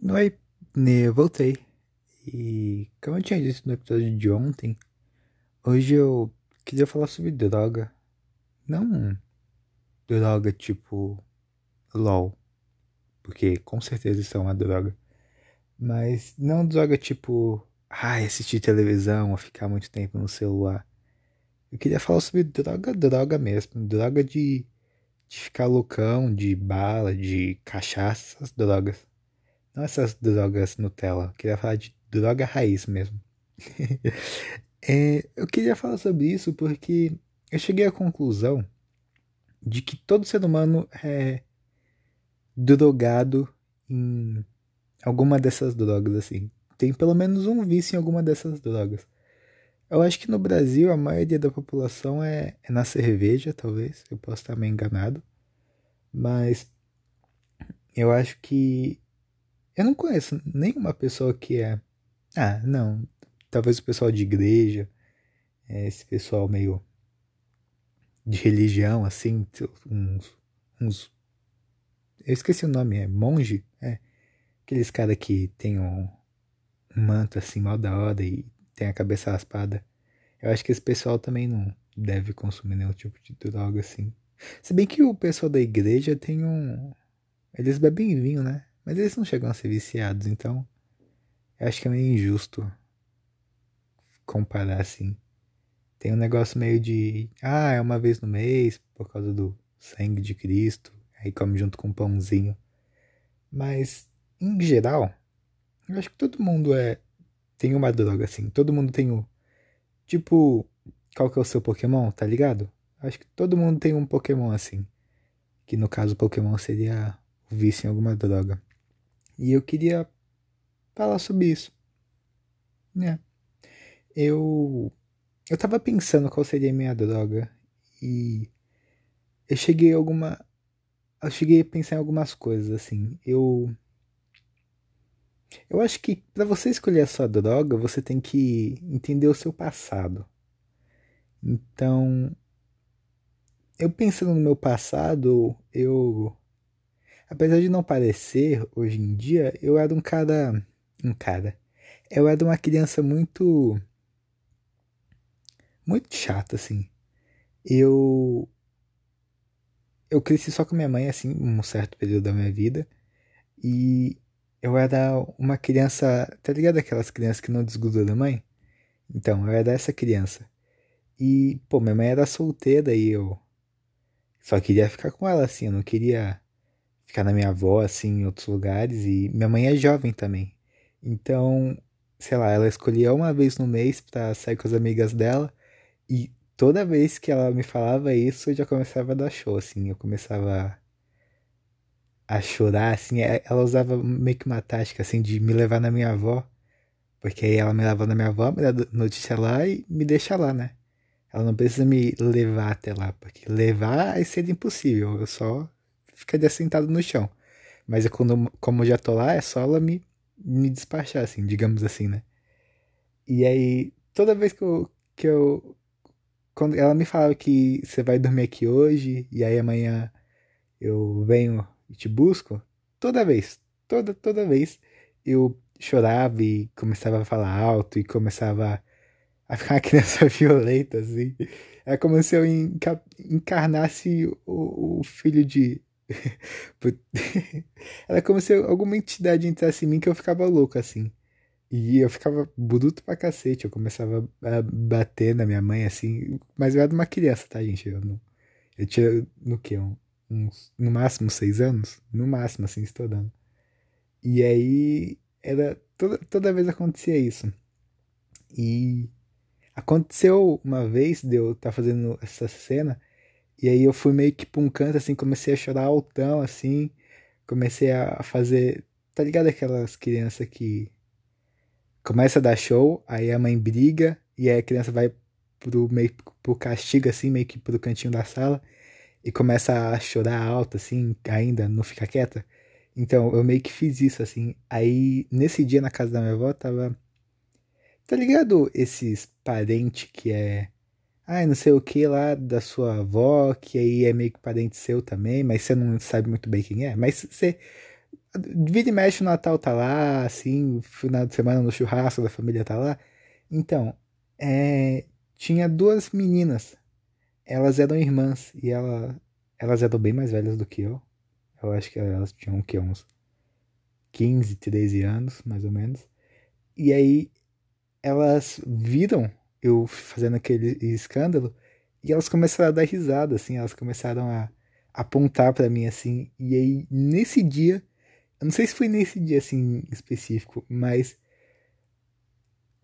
Oi, né, eu voltei. E como eu tinha dito no episódio de ontem, hoje eu queria falar sobre droga. Não droga tipo LOL, porque com certeza isso é uma droga. Mas não droga tipo, ai, assistir televisão ou ficar muito tempo no celular. Eu queria falar sobre droga, droga mesmo. Droga de, de ficar loucão, de bala, de cachaça, essas drogas. Não essas drogas Nutella. Eu queria falar de droga raiz mesmo. é, eu queria falar sobre isso porque eu cheguei à conclusão de que todo ser humano é drogado em alguma dessas drogas, assim. Tem pelo menos um vício em alguma dessas drogas. Eu acho que no Brasil a maioria da população é, é na cerveja, talvez. Eu posso estar meio enganado. Mas eu acho que eu não conheço nenhuma pessoa que é. Ah, não. Talvez o pessoal de igreja, é, esse pessoal meio de religião, assim, uns, uns. Eu esqueci o nome, é monge? É. Aqueles caras que tem um, um manto assim, mal da hora e tem a cabeça raspada. Eu acho que esse pessoal também não deve consumir nenhum tipo de droga assim. Se bem que o pessoal da igreja tem um. Eles bebem vinho, né? Mas eles não chegam a ser viciados, então eu acho que é meio injusto comparar assim. Tem um negócio meio de, ah, é uma vez no mês por causa do sangue de Cristo, aí come junto com um pãozinho. Mas, em geral, eu acho que todo mundo é tem uma droga assim. Todo mundo tem o tipo, qual que é o seu Pokémon, tá ligado? Acho que todo mundo tem um Pokémon assim. Que no caso o Pokémon seria o vício em alguma droga. E eu queria falar sobre isso. né? Eu eu tava pensando qual seria a minha droga e eu cheguei a alguma eu cheguei a pensar em algumas coisas assim. Eu eu acho que para você escolher a sua droga, você tem que entender o seu passado. Então, eu pensando no meu passado, eu Apesar de não parecer hoje em dia, eu era um cara. Um cara. Eu era uma criança muito. Muito chata, assim. Eu. Eu cresci só com minha mãe, assim, um certo período da minha vida. E eu era uma criança. Tá ligado aquelas crianças que não desgrudam da mãe? Então, eu era essa criança. E, pô, minha mãe era solteira e eu só queria ficar com ela, assim. Eu não queria ficar na minha avó, assim, em outros lugares. E minha mãe é jovem também. Então, sei lá, ela escolhia uma vez no mês pra sair com as amigas dela. E toda vez que ela me falava isso, eu já começava a dar show, assim. Eu começava a chorar, assim. É, ela usava meio que uma tática, assim, de me levar na minha avó. Porque aí ela me leva na minha avó, me dá notícia lá e me deixa lá, né? Ela não precisa me levar até lá, porque levar é ser impossível. Eu só ficaria sentado no chão. Mas eu, quando, como eu já tô lá, é só ela me, me despachar, assim, digamos assim, né? E aí, toda vez que eu, que eu. Quando ela me falava que você vai dormir aqui hoje, e aí amanhã eu venho e te busco, toda vez, toda, toda vez, eu chorava e começava a falar alto e começava a ficar uma criança violenta, assim. É como se eu encarnasse o, o filho de, Era como se alguma entidade entrasse em mim que eu ficava louco assim. E eu ficava bruto pra cacete. Eu começava a bater na minha mãe assim. Mas eu era uma criança, tá, gente? Eu, não, eu tinha no que? Um, no máximo seis anos? No máximo, assim, estourando. E aí era. Toda, toda vez acontecia isso. E aconteceu uma vez de eu estar tá fazendo essa cena e aí eu fui meio que pra um canto, assim, comecei a chorar altão, assim. Comecei a fazer. Tá ligado aquelas crianças que começa a dar show, aí a mãe briga, e aí a criança vai pro meio pro castigo, assim, meio que pro cantinho da sala, e começa a chorar alto, assim, ainda, não fica quieta. Então, eu meio que fiz isso, assim. Aí, nesse dia na casa da minha avó, tava. Tá ligado esses parentes que é ah, não sei o que lá da sua avó, que aí é meio que parente seu também, mas você não sabe muito bem quem é. Mas você Vira e mexe o Natal tá lá, assim, final de semana no churrasco da família tá lá. Então, é, tinha duas meninas. Elas eram irmãs e ela, elas eram bem mais velhas do que eu. Eu acho que elas tinham que, uns 15, 13 anos, mais ou menos. E aí elas viram eu fazendo aquele escândalo e elas começaram a dar risada, assim, elas começaram a apontar para mim assim. E aí nesse dia, eu não sei se foi nesse dia assim específico, mas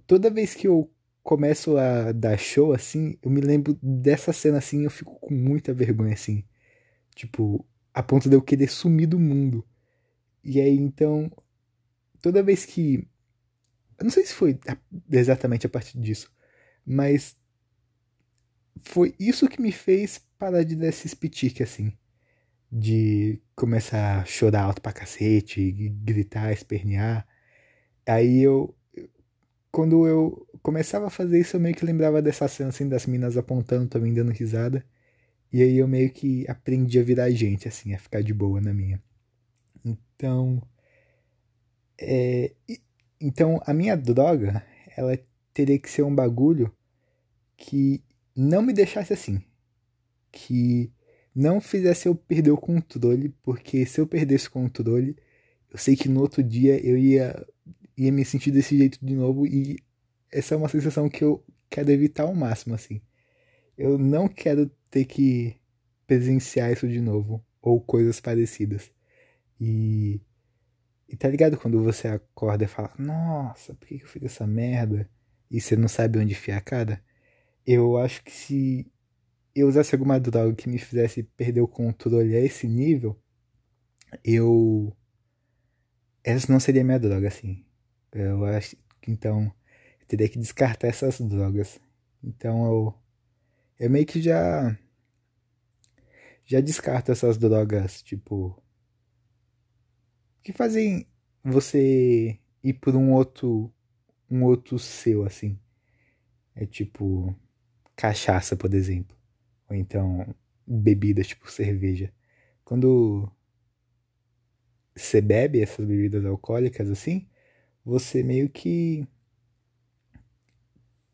toda vez que eu começo a dar show assim, eu me lembro dessa cena assim, eu fico com muita vergonha assim. Tipo, a ponto de eu querer sumir do mundo. E aí então, toda vez que eu não sei se foi exatamente a partir disso, mas foi isso que me fez parar de dar esses pitique assim. De começar a chorar alto pra cacete, gritar, espernear. Aí eu. Quando eu começava a fazer isso, eu meio que lembrava dessa cena assim, das minas apontando também, dando risada. E aí eu meio que aprendi a virar gente, assim, a ficar de boa na minha. Então. É, então a minha droga, ela teria que ser um bagulho que não me deixasse assim. Que não fizesse eu perder o controle, porque se eu perdesse o controle, eu sei que no outro dia eu ia, ia me sentir desse jeito de novo e essa é uma sensação que eu quero evitar ao máximo, assim. Eu não quero ter que presenciar isso de novo, ou coisas parecidas. E, e tá ligado quando você acorda e fala, nossa, por que eu fiz essa merda? E você não sabe onde enfiar a cara? Eu acho que se eu usasse alguma droga que me fizesse perder o controle a esse nível, eu. Essa não seria minha droga, assim. Eu acho que então eu teria que descartar essas drogas. Então eu. Eu meio que já. Já descarto essas drogas, tipo. Que fazem você ir por um outro. Um outro seu, assim. É tipo cachaça, por exemplo. Ou então bebidas tipo cerveja. Quando você bebe essas bebidas alcoólicas assim, você meio que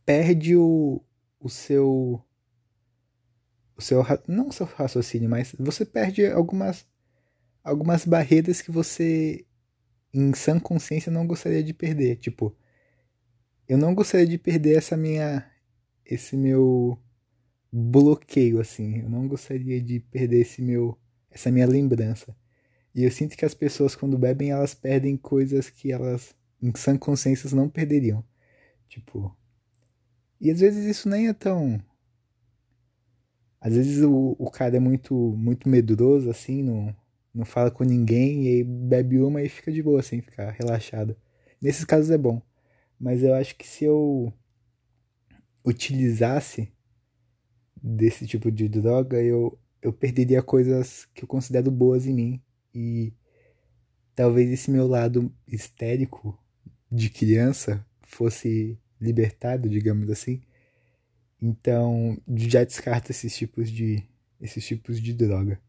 perde o, o seu o seu não o seu raciocínio, mas você perde algumas algumas barreiras que você em sã consciência não gostaria de perder, tipo, eu não gostaria de perder essa minha esse meu bloqueio assim. Eu não gostaria de perder esse meu essa minha lembrança. E eu sinto que as pessoas quando bebem, elas perdem coisas que elas em sã consciência não perderiam. Tipo, e às vezes isso nem é tão às vezes o, o cara é muito muito medroso assim, não não fala com ninguém e aí bebe uma e fica de boa assim, fica relaxado. Nesses casos é bom. Mas eu acho que se eu utilizasse desse tipo de droga, eu, eu perderia coisas que eu considero boas em mim. E talvez esse meu lado histérico de criança fosse libertado, digamos assim. Então, já descarta esses tipos de esses tipos de droga.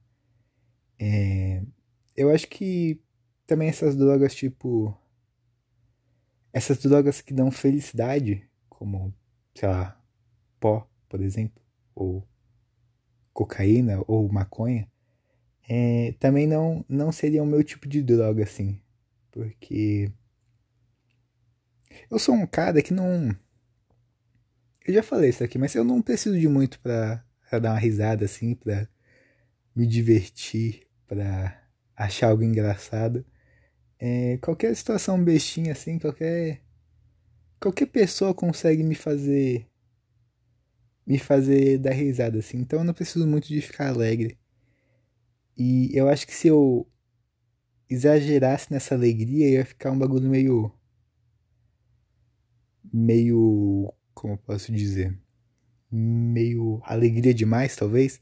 É, eu acho que também essas drogas tipo essas drogas que dão felicidade, como sei lá, pó, por exemplo, ou cocaína ou maconha, é, também não, não seria o meu tipo de droga, assim. Porque eu sou um cara que não. Eu já falei isso aqui, mas eu não preciso de muito pra, pra dar uma risada, assim, pra me divertir, pra achar algo engraçado. É, qualquer situação bestinha, assim, qualquer qualquer pessoa consegue me fazer me fazer dar risada assim. Então eu não preciso muito de ficar alegre. E eu acho que se eu exagerasse nessa alegria, ia ficar um bagulho meio meio como eu posso dizer, meio alegria demais, talvez.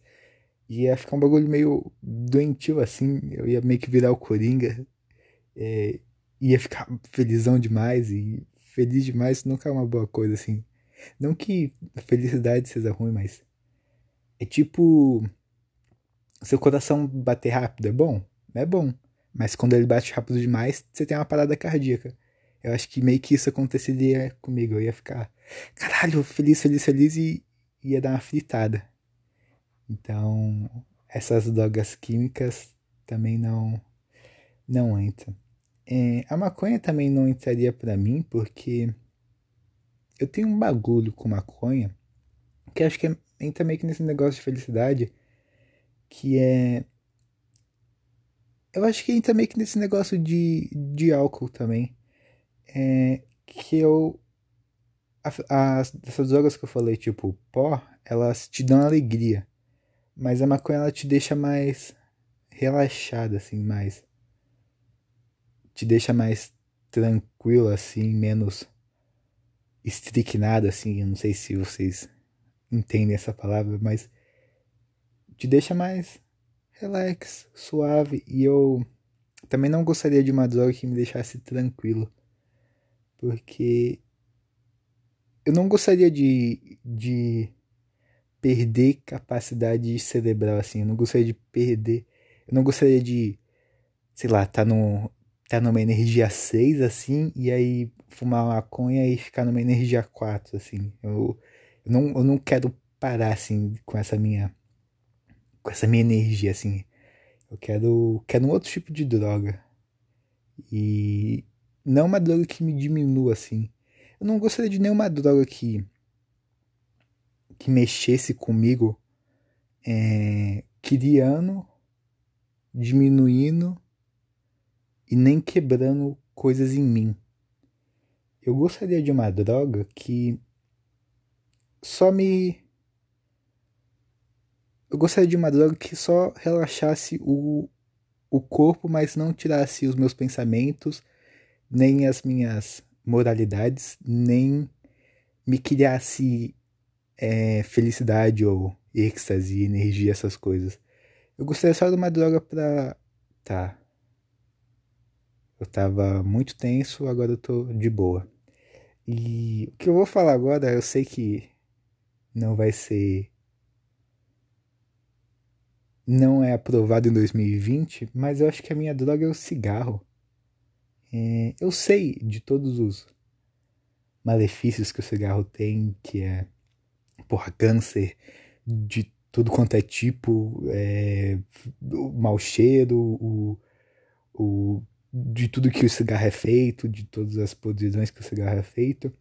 Ia ficar um bagulho meio doentio assim, eu ia meio que virar o Coringa. É, ia ficar felizão demais e feliz demais nunca é uma boa coisa, assim. Não que a felicidade seja ruim, mas. É tipo. Seu coração bater rápido é bom? É bom. Mas quando ele bate rápido demais, você tem uma parada cardíaca. Eu acho que meio que isso aconteceria comigo. Eu ia ficar, caralho, feliz, feliz, feliz e ia dar uma fritada. Então, essas drogas químicas também não não entram. É, a maconha também não entraria para mim porque eu tenho um bagulho com maconha que acho que é, entra meio que nesse negócio de felicidade que é eu acho que entra meio que nesse negócio de, de álcool também. É, que eu. As, essas drogas que eu falei, tipo pó, elas te dão alegria. Mas a maconha ela te deixa mais relaxada, assim, mais. Te deixa mais tranquilo, assim, menos estricnada, assim. Eu não sei se vocês entendem essa palavra, mas te deixa mais relax, suave. E eu também não gostaria de uma droga que me deixasse tranquilo. Porque eu não gostaria de, de perder capacidade cerebral, assim. Eu não gostaria de perder. Eu não gostaria de, sei lá, tá, no, tá numa energia 6, assim, e aí fumar maconha e ficar numa energia 4, assim. Eu, eu, não, eu não quero parar, assim, com essa minha com essa minha energia, assim. Eu quero, quero um outro tipo de droga. E não uma droga que me diminua, assim. Eu não gostaria de nenhuma droga que, que mexesse comigo, é, criando, diminuindo e nem quebrando coisas em mim. Eu gostaria de uma droga que só me eu gostaria de uma droga que só relaxasse o, o corpo, mas não tirasse os meus pensamentos, nem as minhas moralidades, nem me criasse é, felicidade ou êxtase, energia, essas coisas. Eu gostaria só de uma droga pra. Tá. Eu tava muito tenso, agora eu tô de boa. E o que eu vou falar agora, eu sei que não vai ser não é aprovado em 2020, mas eu acho que a minha droga é o cigarro. É, eu sei de todos os malefícios que o cigarro tem, que é, porra, câncer de tudo quanto é tipo, é, o mau cheiro, o, o, de tudo que o cigarro é feito, de todas as podridões que o cigarro é feito.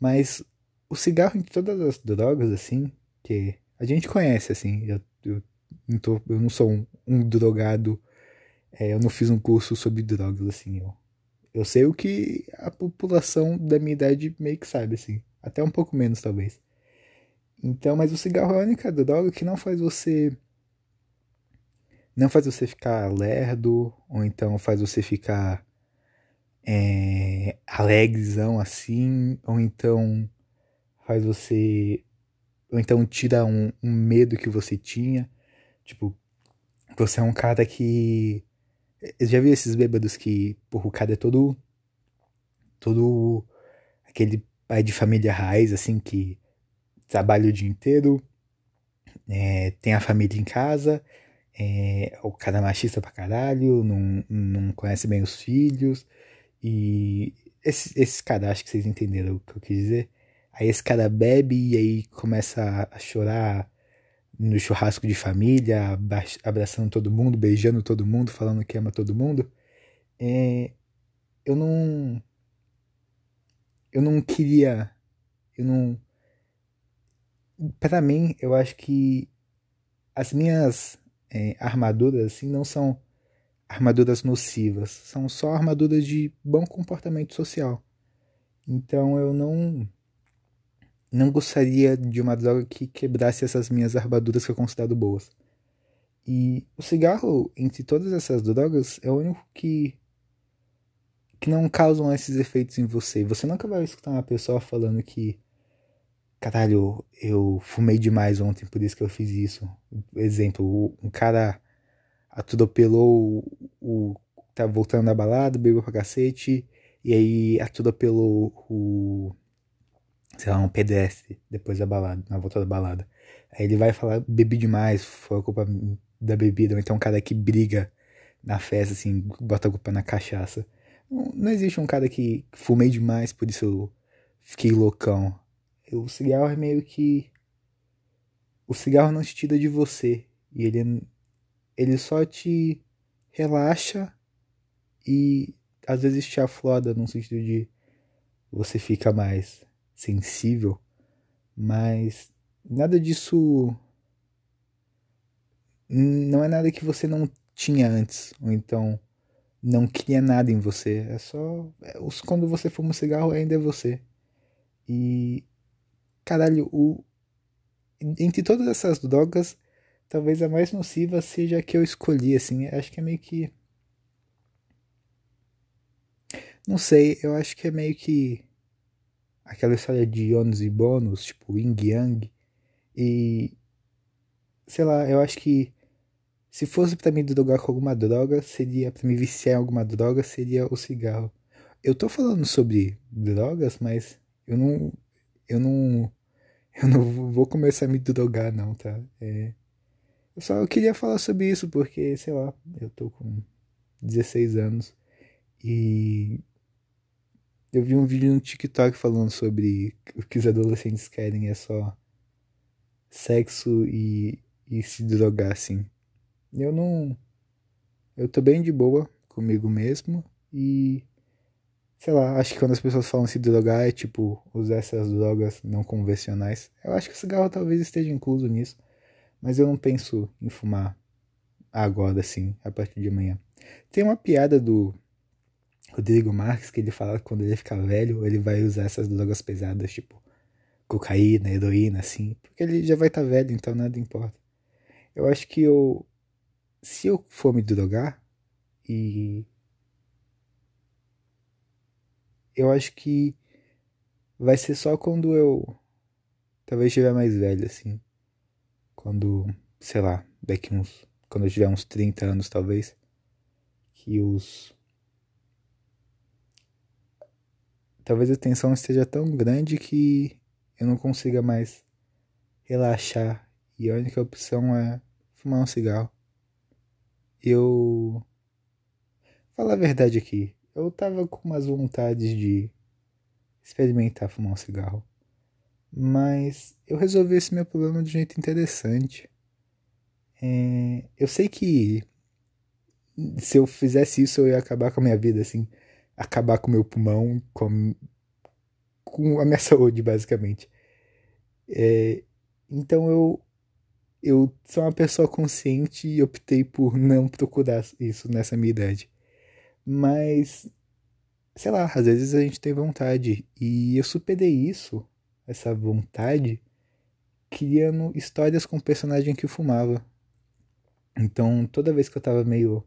Mas o cigarro, em todas as drogas, assim, que a gente conhece, assim, eu, eu não tô, eu não sou um, um drogado. É, eu não fiz um curso sobre drogas, assim. Eu, eu sei o que a população da minha idade meio que sabe, assim. Até um pouco menos, talvez. Então, mas o cigarro é a única droga que não faz você. Não faz você ficar lerdo, ou então faz você ficar é, assim, ou então faz você. Ou então tira um, um medo que você tinha. Tipo, você é um cara que. Eu já vi esses bêbados que, porra, o cara é todo. Todo. Aquele pai de família raiz, assim, que trabalha o dia inteiro, é, tem a família em casa, é, o cara é machista pra caralho, não, não conhece bem os filhos, e esse, esse cara, acho que vocês entenderam o que eu quis dizer. Aí esse cara bebe e aí começa a chorar no churrasco de família, abraçando todo mundo, beijando todo mundo, falando que ama todo mundo, é, eu não. Eu não queria. Eu não. Para mim, eu acho que as minhas é, armaduras assim não são armaduras nocivas, são só armaduras de bom comportamento social. Então eu não não gostaria de uma droga que quebrasse essas minhas armaduras que eu considero boas. E o cigarro, entre todas essas drogas, é o único que que não causam esses efeitos em você. Você nunca vai escutar uma pessoa falando que caralho, eu fumei demais ontem, por isso que eu fiz isso. Exemplo, um cara atropelou o, tá voltando da balada, bebeu pra cacete, e aí atropelou o sei lá, um pedestre depois da balada, na volta da balada. Aí ele vai falar, bebi demais, foi a culpa da bebida, ou então um cara que briga na festa, assim, bota a culpa na cachaça. Não, não existe um cara que fumei demais, por isso eu fiquei loucão. O cigarro é meio que. O cigarro não te tira de você. E ele, ele só te relaxa e às vezes te afloda no sentido de você fica mais sensível, mas nada disso não é nada que você não tinha antes, ou então não cria nada em você. É só. É, quando você fuma um cigarro, ainda é você. E. Caralho, o. Entre todas essas drogas, talvez a mais nociva seja a que eu escolhi, assim. Acho que é meio que. Não sei, eu acho que é meio que. Aquela história de ônus e bônus, tipo yin yang. E. Sei lá, eu acho que se fosse para me drogar com alguma droga, seria para me viciar em alguma droga, seria o cigarro. Eu tô falando sobre drogas, mas eu não eu não eu não vou começar a me drogar não, tá? É, eu só queria falar sobre isso porque, sei lá, eu tô com 16 anos e eu vi um vídeo no TikTok falando sobre o que os adolescentes querem é só sexo e, e se drogar assim. Eu não. Eu tô bem de boa comigo mesmo e. Sei lá, acho que quando as pessoas falam se drogar é tipo usar essas drogas não convencionais. Eu acho que o cigarro talvez esteja incluso nisso. Mas eu não penso em fumar agora, assim, a partir de amanhã. Tem uma piada do Rodrigo Marques que ele fala que quando ele ficar velho, ele vai usar essas drogas pesadas, tipo cocaína, heroína, assim, porque ele já vai estar tá velho, então nada importa. Eu acho que eu se eu for me drogar e eu acho que vai ser só quando eu talvez estiver mais velho assim. Quando, sei lá, daqui uns quando eu tiver uns 30 anos talvez que os talvez a tensão esteja tão grande que eu não consiga mais relaxar e a única opção é fumar um cigarro eu. Falar a verdade aqui, eu tava com umas vontades de experimentar fumar um cigarro. Mas eu resolvi esse meu problema de um jeito interessante. É, eu sei que se eu fizesse isso eu ia acabar com a minha vida, assim. Acabar com o meu pulmão, com, com a minha saúde, basicamente. É, então eu eu sou uma pessoa consciente e optei por não procurar isso nessa minha idade. Mas, sei lá, às vezes a gente tem vontade. E eu superei isso, essa vontade, criando histórias com o personagem que fumava. Então, toda vez que eu tava meio.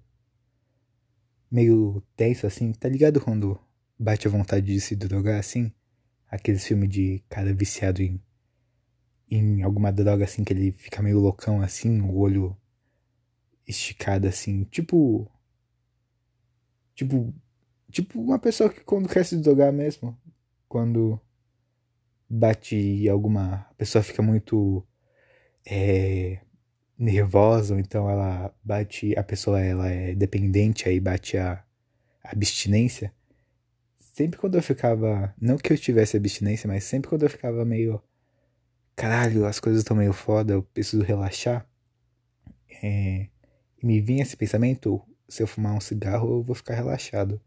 meio tenso assim, tá ligado quando bate a vontade de se drogar assim? Aqueles filmes de cara viciado em em alguma droga assim que ele fica meio loucão assim, o olho esticado assim, tipo tipo tipo uma pessoa que quando quer se drogar mesmo, quando bate alguma a pessoa fica muito é, nervosa, ou então ela bate a pessoa ela é dependente aí bate a, a abstinência. Sempre quando eu ficava, não que eu tivesse abstinência, mas sempre quando eu ficava meio caralho, as coisas estão meio foda, eu preciso relaxar. É, e me vinha esse pensamento, se eu fumar um cigarro eu vou ficar relaxado.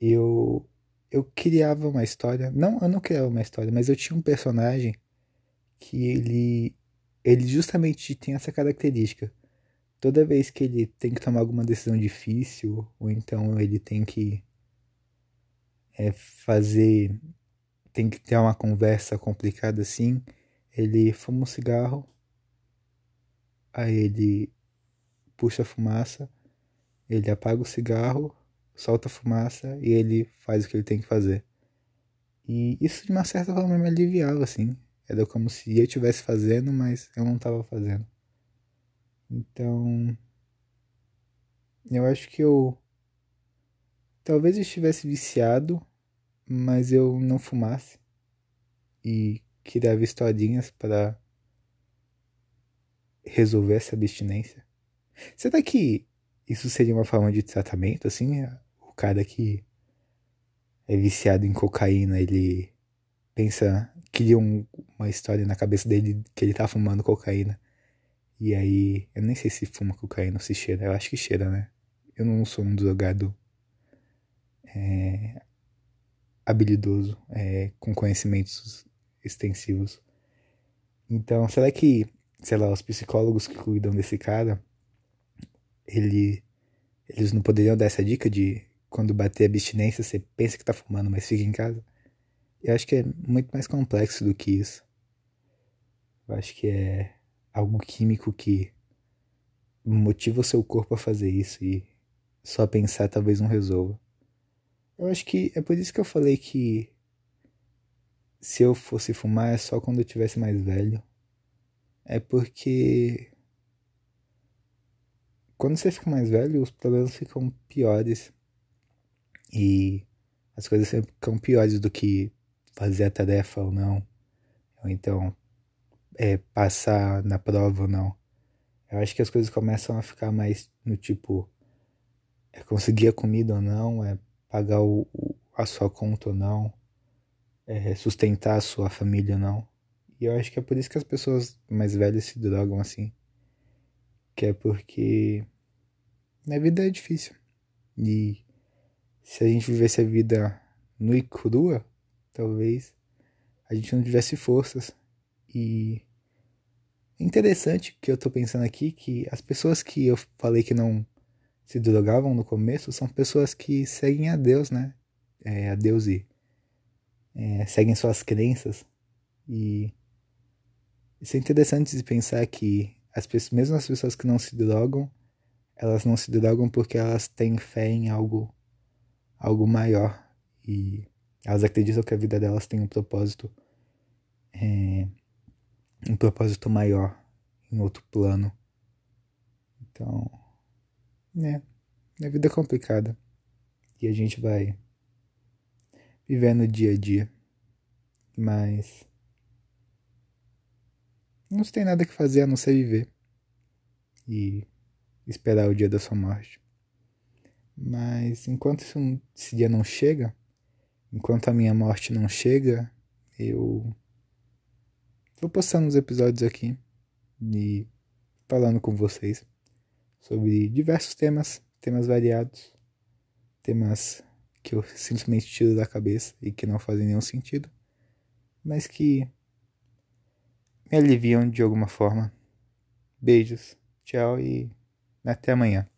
Eu eu criava uma história, não, eu não criava uma história, mas eu tinha um personagem que ele ele justamente tem essa característica. Toda vez que ele tem que tomar alguma decisão difícil, ou então ele tem que é, fazer, tem que ter uma conversa complicada assim, ele fuma um cigarro, aí ele puxa a fumaça, ele apaga o cigarro, solta a fumaça e ele faz o que ele tem que fazer. E isso de uma certa forma me aliviava, assim. Era como se eu estivesse fazendo, mas eu não estava fazendo. Então. Eu acho que eu. Talvez eu estivesse viciado, mas eu não fumasse. E criava historinhas para resolver essa abstinência. Será que isso seria uma forma de tratamento, assim? O cara que é viciado em cocaína, ele pensa, cria um, uma história na cabeça dele que ele tá fumando cocaína. E aí, eu nem sei se fuma cocaína ou se cheira, eu acho que cheira, né? Eu não sou um drogado é, habilidoso, é, com conhecimentos extensivos. Então, será que, sei lá, os psicólogos que cuidam desse cara, ele, eles não poderiam dar essa dica de quando bater abstinência, você pensa que tá fumando, mas fica em casa? Eu acho que é muito mais complexo do que isso. Eu acho que é algo químico que motiva o seu corpo a fazer isso e só pensar talvez não resolva. Eu acho que é por isso que eu falei que se eu fosse fumar é só quando eu tivesse mais velho. É porque quando você fica mais velho, os problemas ficam piores. E as coisas ficam piores do que fazer a tarefa ou não. Ou então é, passar na prova ou não. Eu acho que as coisas começam a ficar mais no tipo é conseguir a comida ou não, é pagar o, o, a sua conta ou não, é, sustentar a sua família ou não. E eu acho que é por isso que as pessoas mais velhas se drogam assim. Que é porque na vida é difícil. E se a gente vivesse a vida nua e crua, talvez a gente não tivesse forças. E é interessante que eu tô pensando aqui que as pessoas que eu falei que não se drogavam no começo são pessoas que seguem a Deus, né? É, a Deus e é, seguem suas crenças. E isso é interessante de pensar que as pessoas, mesmo as pessoas que não se drogam, elas não se drogam porque elas têm fé em algo, algo maior. E elas acreditam que a vida delas tem um propósito, é, um propósito maior, em outro plano. Então, é, a vida é complicada. E a gente vai vivendo dia a dia. Mas não tem nada que fazer a não ser viver. E esperar o dia da sua morte. Mas enquanto esse dia não chega, enquanto a minha morte não chega, eu vou postando uns episódios aqui e falando com vocês sobre diversos temas, temas variados, temas que eu simplesmente tiro da cabeça e que não fazem nenhum sentido, mas que me aliviam de alguma forma. Beijos, tchau e até amanhã.